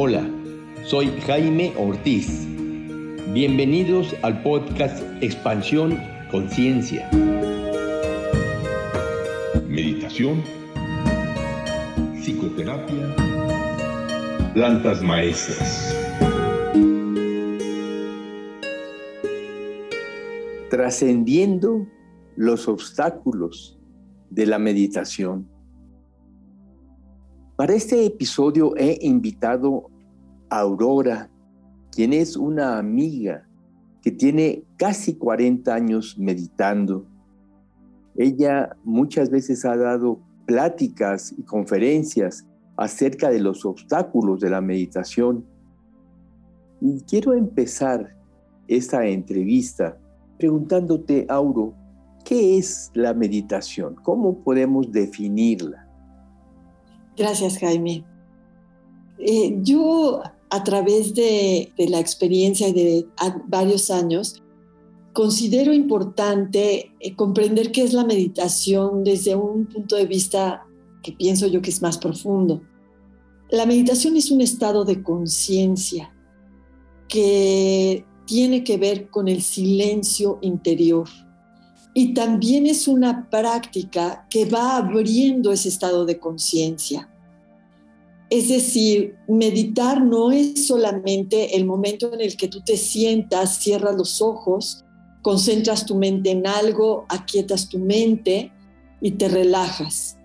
Hola, soy Jaime Ortiz. Bienvenidos al podcast Expansión Conciencia. Meditación, psicoterapia, plantas maestras. Trascendiendo los obstáculos de la meditación. Para este episodio he invitado a Aurora, quien es una amiga que tiene casi 40 años meditando. Ella muchas veces ha dado pláticas y conferencias acerca de los obstáculos de la meditación. Y quiero empezar esta entrevista preguntándote, Auro, ¿qué es la meditación? ¿Cómo podemos definirla? Gracias, Jaime. Eh, yo, a través de, la experiencia de varios años, considero importante eh, comprender qué es la meditación desde un punto de vista que pienso yo que es más profundo. La meditación es un estado de conciencia que tiene que ver con el silencio interior y también es una práctica que va abriendo ese estado de conciencia. Es decir, meditar no es solamente el momento en el que tú te sientas, cierras los ojos, concentras tu mente en algo, aquietas tu mente y te relajas.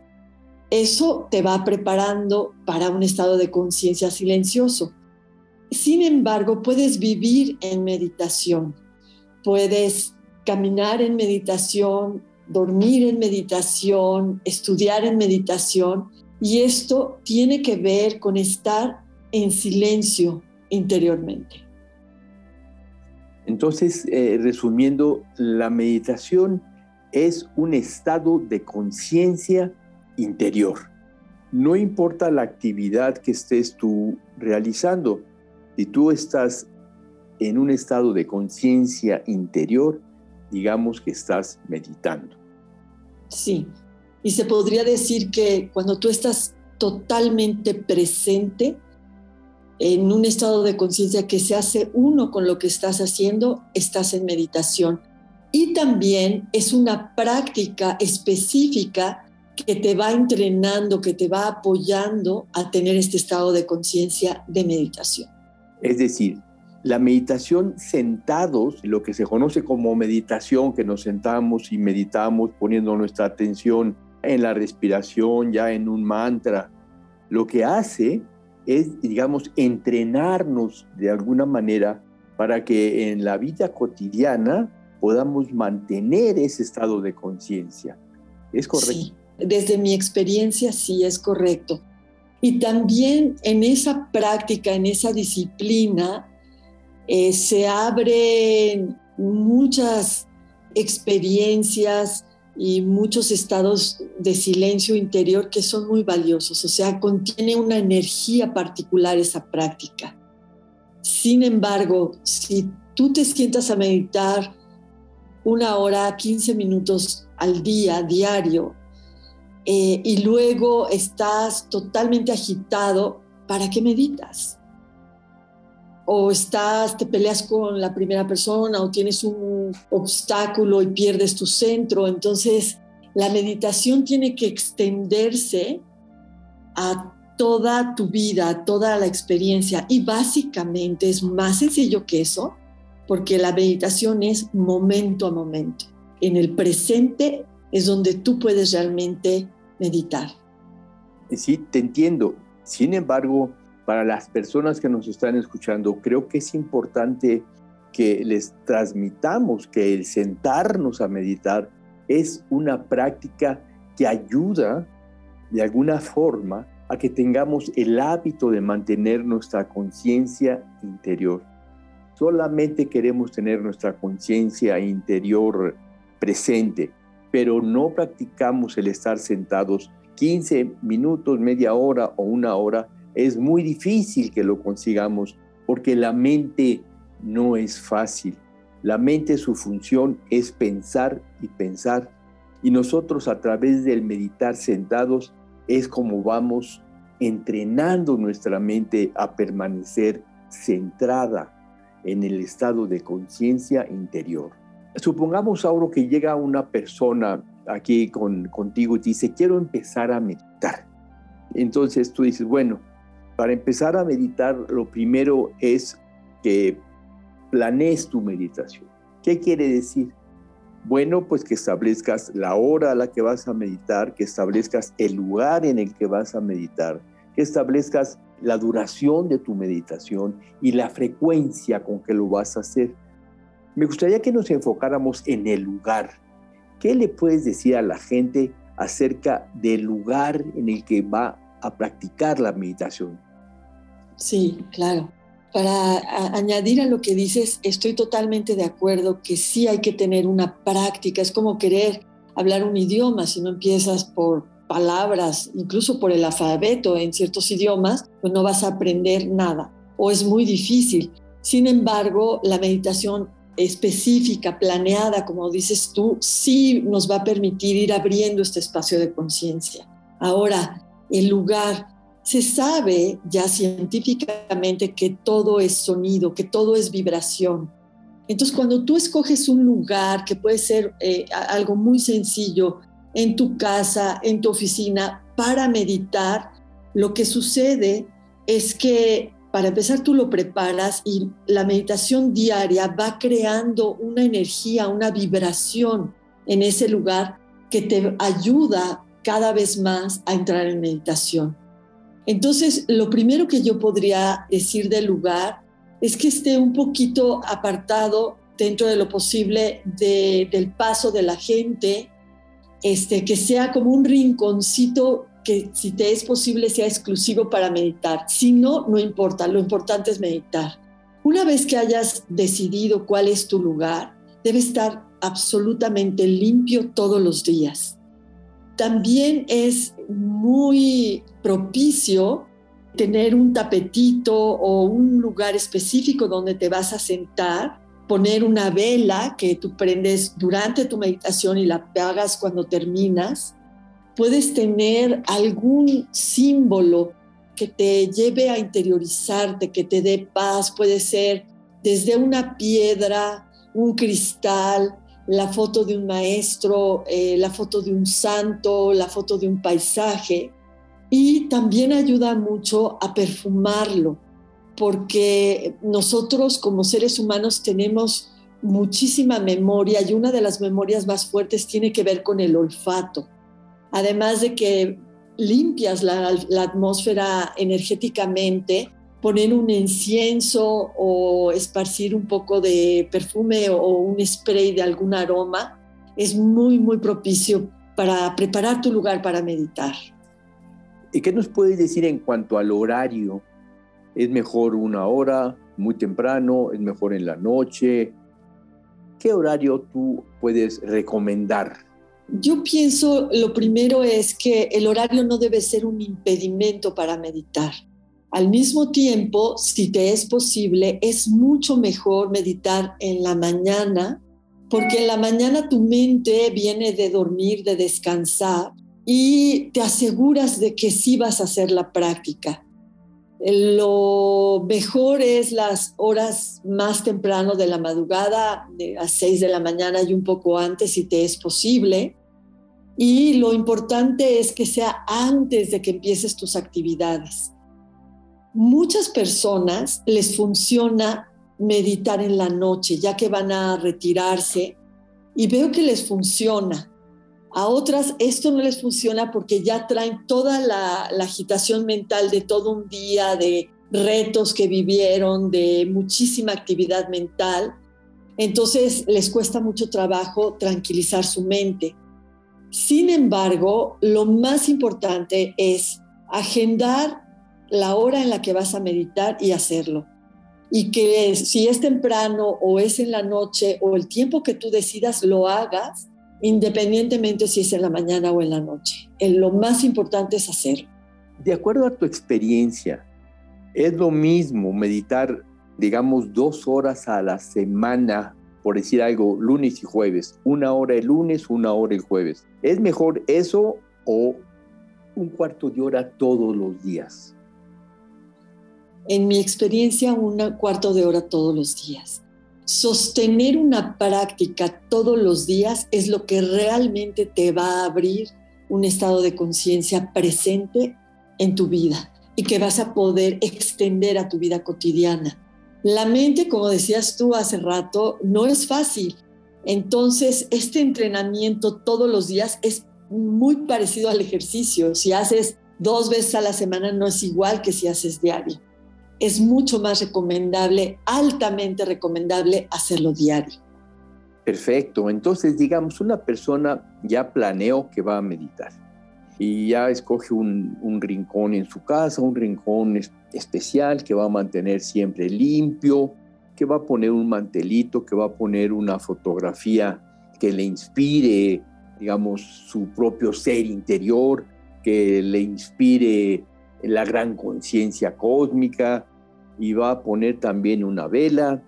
Eso te va preparando para un estado de conciencia silencioso. Sin embargo, puedes vivir en meditación, puedes caminar en meditación, dormir en meditación, estudiar en meditación, y esto tiene que ver con estar en silencio interiormente. Entonces, eh, resumiendo, la meditación es un estado de conciencia interior. No importa la actividad que estés tú realizando, si tú estás en un estado de conciencia interior, digamos que estás meditando. Sí, y se podría decir que cuando tú estás totalmente presente, en un estado de conciencia que se hace uno con lo que estás haciendo, estás en meditación. Y también es una práctica específica que te va entrenando, que te va apoyando a tener este estado de conciencia de meditación. Es decir, la meditación sentados, lo que se conoce como meditación, que nos sentamos y meditamos poniendo nuestra atención en la respiración, ya en un mantra, lo que hace es, digamos, entrenarnos de alguna manera para que en la vida cotidiana podamos mantener ese estado de conciencia. ¿Es correcto? Sí, desde mi experiencia sí es correcto. Y también en esa práctica, en esa disciplina, eh, se abren muchas experiencias, y muchos estados de silencio interior que son muy valiosos, o sea, contiene una energía particular esa práctica. Sin embargo, si tú te sientas a meditar una hora, 15 minutos al día, diario, eh, y luego estás totalmente agitado, ¿para qué meditas? O estás, te peleas con la primera persona o tienes un obstáculo y pierdes tu centro. Entonces, la meditación tiene que extenderse a toda tu vida, a toda la experiencia. Y básicamente es más sencillo que eso, porque la meditación es momento a momento. En el presente es donde tú puedes realmente meditar. Sí, te entiendo. Sin embargo, para las personas que nos están escuchando, creo que es importante que les transmitamos que el sentarnos a meditar es una práctica que ayuda de alguna forma a que tengamos el hábito de mantener nuestra conciencia interior. Solamente queremos tener nuestra conciencia interior presente, pero no practicamos el estar sentados 15 minutos, media hora o una hora es muy difícil que lo consigamos porque la mente no es fácil. La mente su función es pensar y pensar y nosotros a través del meditar sentados es como vamos entrenando nuestra mente a permanecer centrada en el estado de conciencia interior. Supongamos, ahora que llega una persona aquí con, contigo y te dice, quiero empezar a meditar. Entonces tú dices, bueno, para empezar a meditar, lo primero es que planees tu meditación. ¿Qué quiere decir? Bueno, pues que establezcas la hora a la que vas a meditar, que establezcas el lugar en el que vas a meditar, que establezcas la duración de tu meditación y la frecuencia con que lo vas a hacer. Me gustaría que nos enfocáramos en el lugar. ¿Qué le puedes decir a la gente acerca del lugar en el que va a practicar la meditación? Sí, claro. Para añadir a lo que dices, estoy totalmente de acuerdo que sí hay que tener una práctica. Es como querer hablar un idioma. Si no empiezas por palabras, incluso por el alfabeto en ciertos idiomas, pues no vas a aprender nada o es muy difícil. Sin embargo, la meditación específica, planeada, como dices tú, sí nos va a permitir ir abriendo este espacio de conciencia. Ahora, el lugar, se sabe ya científicamente que todo es sonido, que todo es vibración. Entonces, cuando tú escoges un lugar que puede ser eh, algo muy sencillo, en tu casa, en tu oficina, para meditar, lo que sucede es que para empezar tú lo preparas y la meditación diaria va creando una energía, una vibración en ese lugar que te ayuda cada vez más a entrar en meditación. Entonces, lo primero que yo podría decir del lugar es que esté un poquito apartado dentro de lo posible del paso de la gente, este, que sea como un rinconcito que si te es posible sea exclusivo para meditar. Si no, no importa, lo importante es meditar. Una vez que hayas decidido cuál es tu lugar, debe estar absolutamente limpio todos los días. También es muy propicio tener un tapetito o un lugar específico donde te vas a sentar, poner una vela que tú prendes durante tu meditación y la apagas cuando terminas. Puedes tener algún símbolo que te lleve a interiorizarte, que te dé paz. Puede ser desde una piedra, un cristal, la foto de un maestro, eh, la foto de un santo, la foto de un paisaje. Y también ayuda mucho a perfumarlo, porque nosotros como seres humanos tenemos muchísima memoria y una de las memorias más fuertes tiene que ver con el olfato. Además de que limpias la, atmósfera energéticamente, poner un incienso o esparcir un poco de perfume o un spray de algún aroma es muy, muy propicio para preparar tu lugar para meditar. ¿Y qué nos puedes decir en cuanto al horario? ¿Es mejor una hora, muy temprano? ¿Es mejor en la noche? ¿Qué horario tú puedes recomendar? Yo pienso, lo primero es que el horario no debe ser un impedimento para meditar. Al mismo tiempo, si te es posible, es mucho mejor meditar en la mañana, porque en la mañana tu mente viene de dormir, de descansar, y te aseguras de que sí vas a hacer la práctica. Lo mejor es las horas más temprano de la madrugada, de las 6 de la mañana y un poco antes, si te es posible. Y lo importante es que sea antes de que empieces tus actividades muchas personas les funciona meditar en la noche, ya que van a retirarse, y veo que les funciona. A otras esto no les funciona porque ya traen toda la, agitación mental de todo un día, de retos que vivieron, de muchísima actividad mental. Entonces les cuesta mucho trabajo tranquilizar su mente. Sin embargo, lo más importante es agendar la hora en la que vas a meditar y hacerlo. Y que si es temprano o es en la noche o el tiempo que tú decidas lo hagas, independientemente si es en la mañana o en la noche. lo más importante es hacerlo. De acuerdo a tu experiencia, ¿es lo mismo meditar, digamos, dos horas a la semana, por decir algo, lunes y jueves? Una hora el lunes, una hora el jueves. ¿Es mejor eso o un cuarto de hora todos los días? En mi experiencia, un cuarto de hora todos los días. Sostener una práctica todos los días es lo que realmente te va a abrir un estado de conciencia presente en tu vida y que vas a poder extender a tu vida cotidiana. La mente, como decías tú hace rato, no es fácil. Entonces, este entrenamiento todos los días es muy parecido al ejercicio. Si haces dos veces a la semana, no es igual que si haces diario. Es mucho más recomendable, altamente recomendable hacerlo diario. Perfecto. Entonces, digamos, una persona ya planeó que va a meditar y ya escoge un, rincón en su casa, un rincón especial que va a mantener siempre limpio, que va a poner un mantelito, que va a poner una fotografía que le inspire, digamos, su propio ser interior, que le inspire la gran conciencia cósmica, y va a poner también una vela,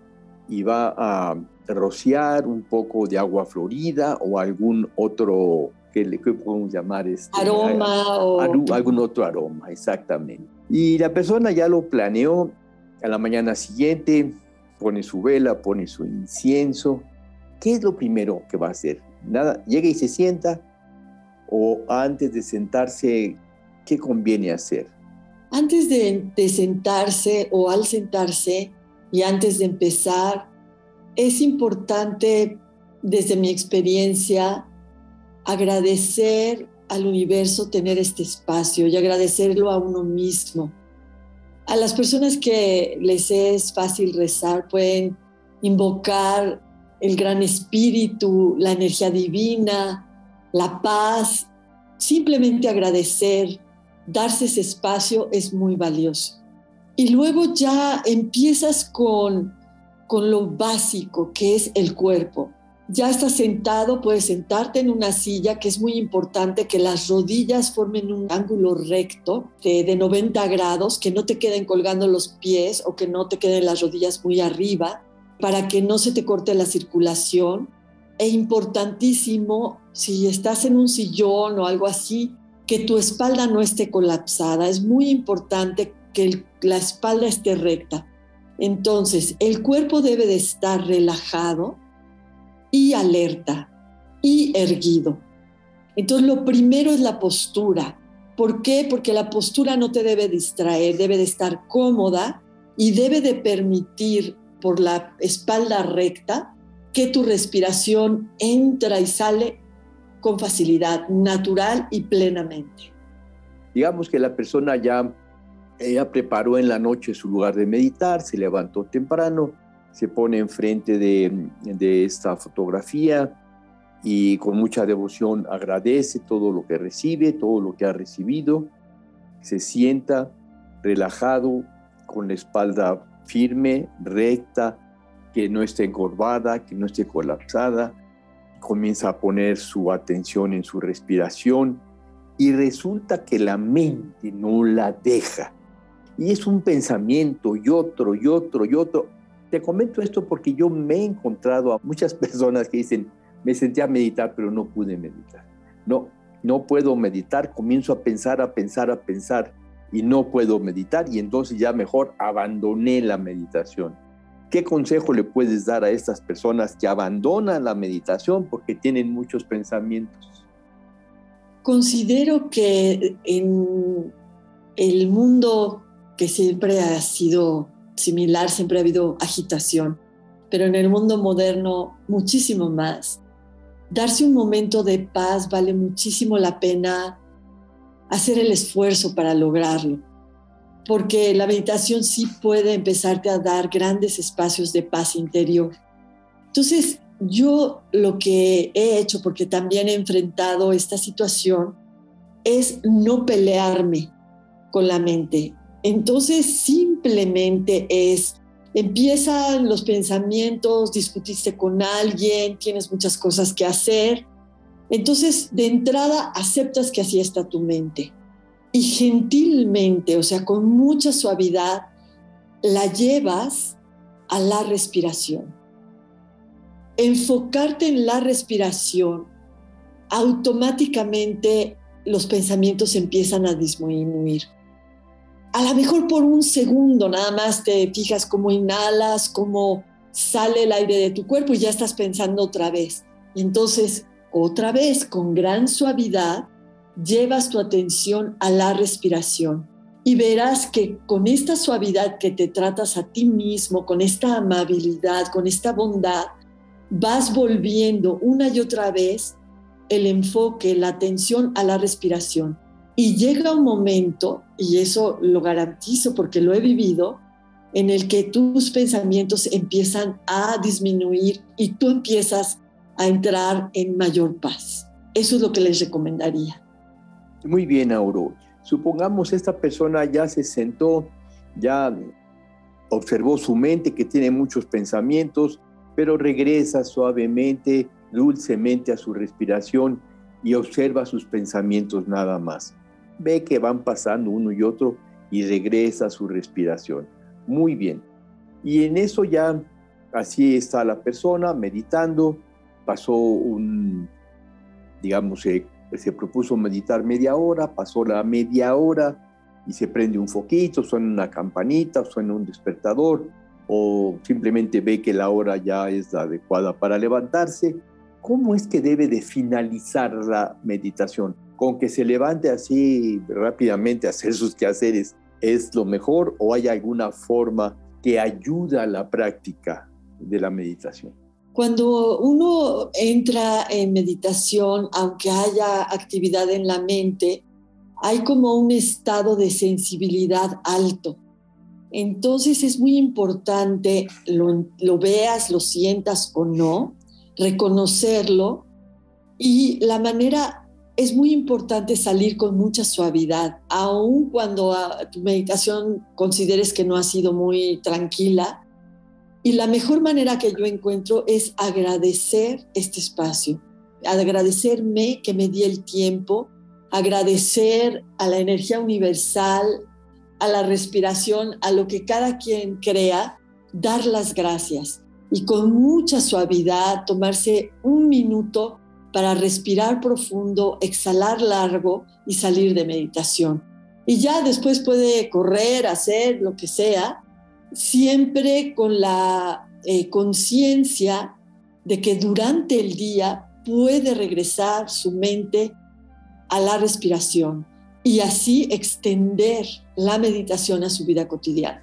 y va a rociar un poco de agua florida o algún otro ¿qué, podemos llamar? Este, aroma o... algún otro aroma, exactamente. Y la persona ya lo planeó, a la mañana siguiente pone su vela, pone su incienso. ¿Qué es lo primero que va a hacer? Nada, llega y se sienta o antes de sentarse, ¿qué conviene hacer? Antes de, sentarse o al sentarse y antes de empezar, es importante, desde mi experiencia, agradecer al universo tener este espacio y agradecerlo a uno mismo. A las personas que les es fácil rezar pueden invocar el gran espíritu, la energía divina, la paz, simplemente agradecer, darse ese espacio es muy valioso. Y luego ya empiezas con, con lo básico que es el cuerpo ya estás sentado, puedes sentarte en una silla, que es muy importante que las rodillas formen un ángulo recto de, 90 grados, que no te queden colgando los pies o que no te queden las rodillas muy arriba, para que no se te corte la circulación. E importantísimo, si estás en un sillón o algo así, que tu espalda no esté colapsada. Es muy importante que la espalda esté recta. Entonces, el cuerpo debe de estar relajado, y alerta y erguido. Entonces lo primero es la postura. ¿Por qué? Porque la postura no te debe distraer, debe de estar cómoda y debe de permitir por la espalda recta que tu respiración entra y sale con facilidad, natural y plenamente. Digamos que la persona ya ella preparó en la noche su lugar de meditar, se levantó temprano, se pone enfrente de, de esta fotografía y con mucha devoción agradece todo lo que recibe, todo lo que ha recibido, se sienta relajado, con la espalda firme, recta, que no esté encorvada, que no esté colapsada, comienza a poner su atención en su respiración y resulta que la mente no la deja. Y es un pensamiento y otro y otro y otro te comento esto porque yo me he encontrado a muchas personas que dicen, me senté a meditar, pero no pude meditar. No, no puedo meditar, comienzo a pensar, a pensar, a pensar y no puedo meditar y entonces ya mejor abandoné la meditación. ¿Qué consejo le puedes dar a estas personas que abandonan la meditación porque tienen muchos pensamientos? Considero que en el mundo que siempre ha sido similar, siempre ha habido agitación, pero en el mundo moderno muchísimo más. Darse un momento de paz vale muchísimo la pena hacer el esfuerzo para lograrlo, porque la meditación sí puede empezarte a dar grandes espacios de paz interior. Entonces, yo lo que he hecho, porque también he enfrentado esta situación, es no pelearme con la mente, entonces simplemente es, empiezan los pensamientos, discutiste con alguien, tienes muchas cosas que hacer. Entonces, de entrada, aceptas que así está tu mente. Y gentilmente, o sea, con mucha suavidad, la llevas a la respiración. Enfocarte en la respiración automáticamente los pensamientos empiezan a disminuir. A lo mejor por un segundo nada más te fijas cómo inhalas, cómo sale el aire de tu cuerpo y ya estás pensando otra vez. Y entonces, otra vez, con gran suavidad, llevas tu atención a la respiración y verás que con esta suavidad que te tratas a ti mismo, con esta amabilidad, con esta bondad, vas volviendo una y otra vez el enfoque, la atención a la respiración. Y llega un momento, y eso lo garantizo porque lo he vivido, en el que tus pensamientos empiezan a disminuir y tú empiezas a entrar en mayor paz. Eso es lo que les recomendaría. Muy bien, Auro. Supongamos esta persona ya se sentó, ya observó su mente que tiene muchos pensamientos, pero regresa suavemente, dulcemente a su respiración y observa sus pensamientos nada más. Ve que van pasando uno y otro y regresa a su respiración. Muy bien. Y en eso ya así está la persona meditando. Pasó un, digamos, eh, se propuso meditar media hora, pasó la media hora y se prende un foquito, suena una campanita, suena un despertador o simplemente ve que la hora ya es la adecuada para levantarse. ¿Cómo es que debe de finalizar la meditación? ¿Con que se levante así rápidamente a hacer sus quehaceres es lo mejor o hay alguna forma que ayuda a la práctica de la meditación? Cuando uno entra en meditación, aunque haya actividad en la mente, hay como un estado de sensibilidad alto. Entonces es muy importante, lo, veas, lo sientas o no, reconocerlo y la manera es muy importante salir con mucha suavidad, aun cuando ah, tu meditación consideres que no ha sido muy tranquila, y la mejor manera que yo encuentro es agradecer este espacio, agradecerme que me di el tiempo, agradecer a la energía universal, a la respiración, a lo que cada quien crea, dar las gracias y con mucha suavidad tomarse un minuto para respirar profundo, exhalar largo y salir de meditación. Y ya después puede correr, hacer lo que sea, siempre con la eh, conciencia de que durante el día puede regresar su mente a la respiración y así extender la meditación a su vida cotidiana.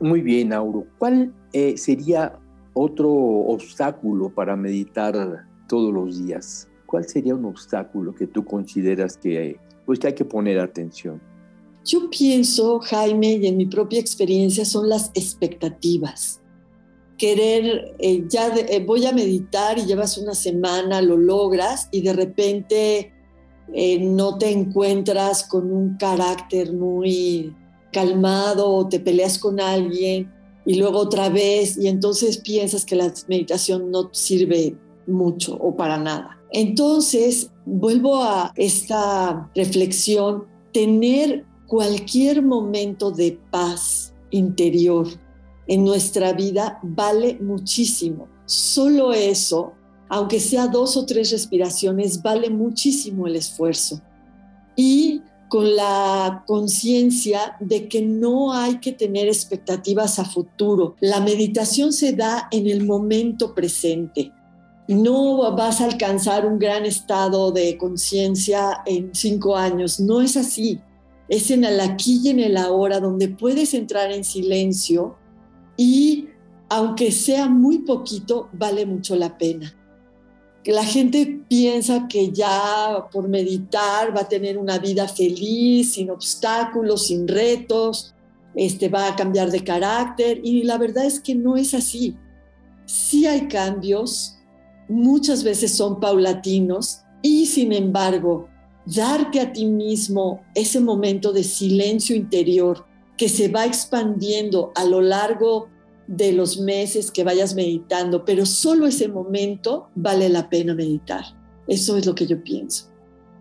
Muy bien, Auro. ¿Cuál eh, sería otro obstáculo para meditar todos los días? ¿Cuál sería un obstáculo que tú consideras que, pues, que hay que poner atención? Yo pienso, Jaime, y en mi propia experiencia, son las expectativas. Querer, eh, ya eh, voy a meditar y llevas una semana, lo logras y de repente eh, no te encuentras con un carácter muy calmado o te peleas con alguien y luego otra vez y entonces piensas que la meditación no sirve mucho o para nada. Entonces, vuelvo a esta reflexión, tener cualquier momento de paz interior en nuestra vida vale muchísimo. Solo eso, aunque sea dos o tres respiraciones, vale muchísimo el esfuerzo. Y con la conciencia de que no hay que tener expectativas a futuro. La meditación se da en el momento presente. No vas a alcanzar un gran estado de conciencia en cinco años. No es así es en el aquí y en el ahora donde puedes entrar en silencio y aunque sea muy poquito, vale mucho la pena. La gente piensa que ya por meditar va a tener una vida feliz, sin obstáculos, sin retos, este, va a cambiar de carácter y la verdad es que no es así. Sí hay cambios, muchas veces son paulatinos y sin embargo darte a ti mismo ese momento de silencio interior que se va expandiendo a lo largo de los meses que vayas meditando, pero solo ese momento vale la pena meditar. Eso es lo que yo pienso.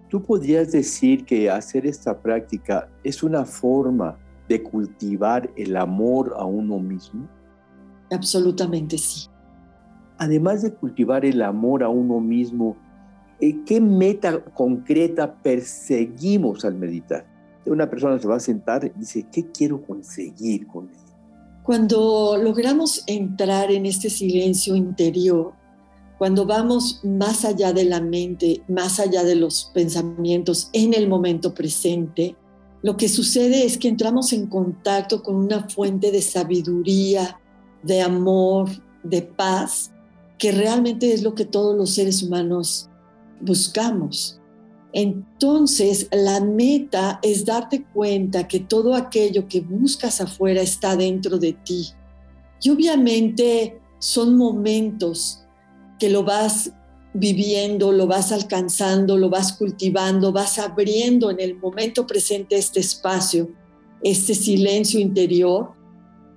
¿Tú podrías decir que hacer esta práctica es una forma de cultivar el amor a uno mismo? Absolutamente sí. Además de cultivar el amor a uno mismo, ¿qué meta concreta perseguimos al meditar? Una persona se va a sentar y dice, ¿qué quiero conseguir con él? Cuando logramos entrar en este silencio interior, cuando vamos más allá de la mente, más allá de los pensamientos, en el momento presente, lo que sucede es que entramos en contacto con una fuente de sabiduría, de amor, de paz, que realmente es lo que todos los seres humanos buscamos. Entonces, la meta es darte cuenta que todo aquello que buscas afuera está dentro de ti. Y obviamente son momentos que lo vas viviendo, lo vas alcanzando, lo vas cultivando, vas abriendo en el momento presente este espacio, este silencio interior.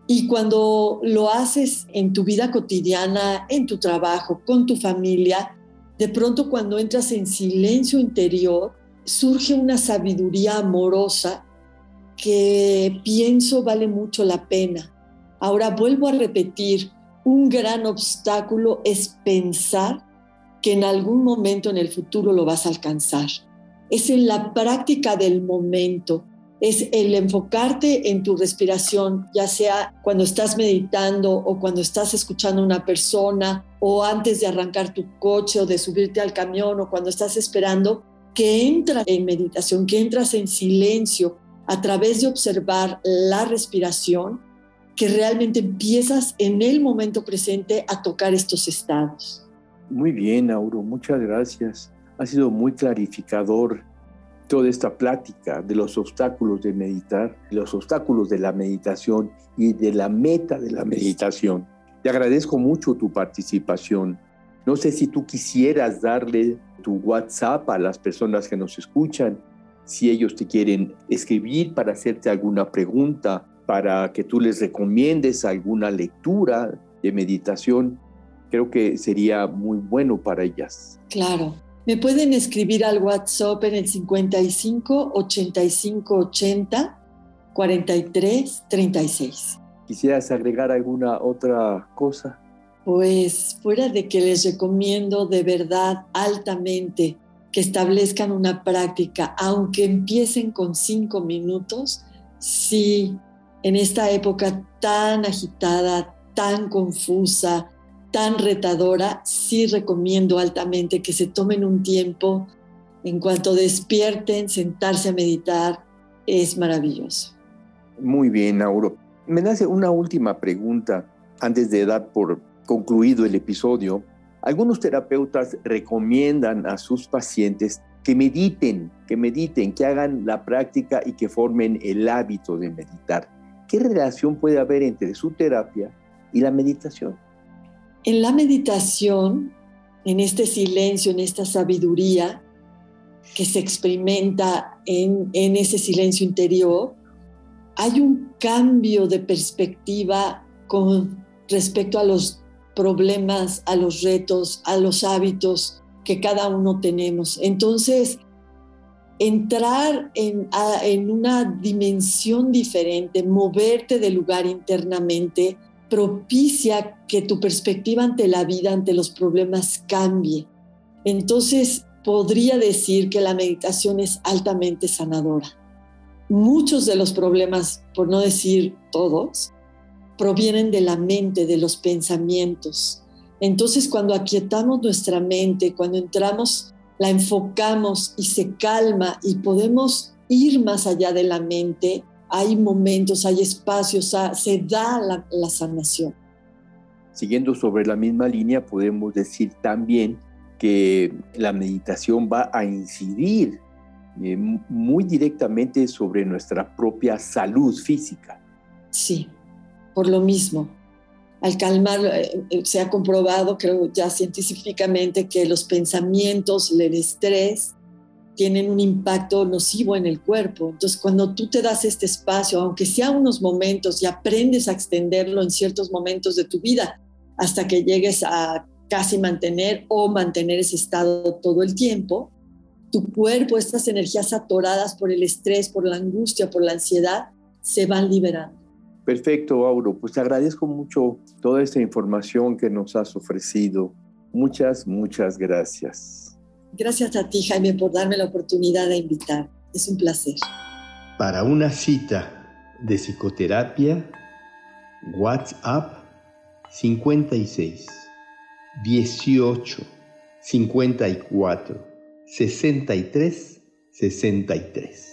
Y cuando lo haces en tu vida cotidiana, en tu trabajo, con tu familia, de pronto cuando entras en silencio interior, surge una sabiduría amorosa que pienso vale mucho la pena. Ahora vuelvo a repetir, un gran obstáculo es pensar que en algún momento en el futuro lo vas a alcanzar. Es en la práctica del momento, es el enfocarte en tu respiración, ya sea cuando estás meditando o cuando estás escuchando a una persona o antes de arrancar tu coche o de subirte al camión o cuando estás esperando, que entras en meditación, que entras en silencio a través de observar la respiración, que realmente empiezas en el momento presente a tocar estos estados. Muy bien, Auro, muchas gracias. Ha sido muy clarificador toda esta plática de los obstáculos de meditar, los obstáculos de la meditación y de la meta de la meditación. Te agradezco mucho tu participación. No sé si tú quisieras darle tu WhatsApp a las personas que nos escuchan, si ellos te quieren escribir para hacerte alguna pregunta, para que tú les recomiendes alguna lectura de meditación, creo que sería muy bueno para ellas. Claro. Me pueden escribir al WhatsApp en el 55 85 80 43 36. ¿Quisieras agregar alguna otra cosa? Pues fuera de que les recomiendo de verdad altamente que establezcan una práctica, aunque empiecen con cinco minutos, sí, en esta época tan agitada, tan confusa, tan retadora, sí recomiendo altamente que se tomen un tiempo en cuanto despierten, sentarse a meditar, es maravilloso. Muy bien, Auro. Me nace una última pregunta antes de dar por concluido el episodio. Algunos terapeutas recomiendan a sus pacientes que mediten, que mediten, que hagan la práctica y que formen el hábito de meditar. ¿Qué relación puede haber entre su terapia y la meditación? En la meditación, en este silencio, en esta sabiduría que se experimenta en, ese silencio interior, hay un cambio de perspectiva con respecto a los problemas, a los retos, a los hábitos que cada uno tenemos. Entonces, entrar en, en, una dimensión diferente, moverte del lugar internamente, propicia que tu perspectiva ante la vida, ante los problemas cambie. Entonces, podría decir que la meditación es altamente sanadora. Muchos de los problemas, por no decir todos, provienen de la mente, de los pensamientos. Entonces, cuando aquietamos nuestra mente, cuando entramos, la enfocamos y se calma y podemos ir más allá de la mente, hay momentos, hay espacios, se da la, sanación. Siguiendo sobre la misma línea, podemos decir también que la meditación va a incidir eh, muy directamente sobre nuestra propia salud física. Sí, por lo mismo. Al calmar, eh, eh, se ha comprobado, creo ya científicamente, que los pensamientos, el estrés, tienen un impacto nocivo en el cuerpo. Entonces, cuando tú te das este espacio, aunque sea unos momentos y aprendes a extenderlo en ciertos momentos de tu vida, hasta que llegues a casi mantener o mantener ese estado todo el tiempo, tu cuerpo, estas energías atoradas por el estrés, por la angustia, por la ansiedad, se van liberando. Perfecto, Auro. Pues te agradezco mucho toda esta información que nos has ofrecido. Muchas, muchas gracias. Gracias a ti, Jaime, por darme la oportunidad de invitar. Es un placer. Para una cita de psicoterapia, WhatsApp 56 18 54 63 63.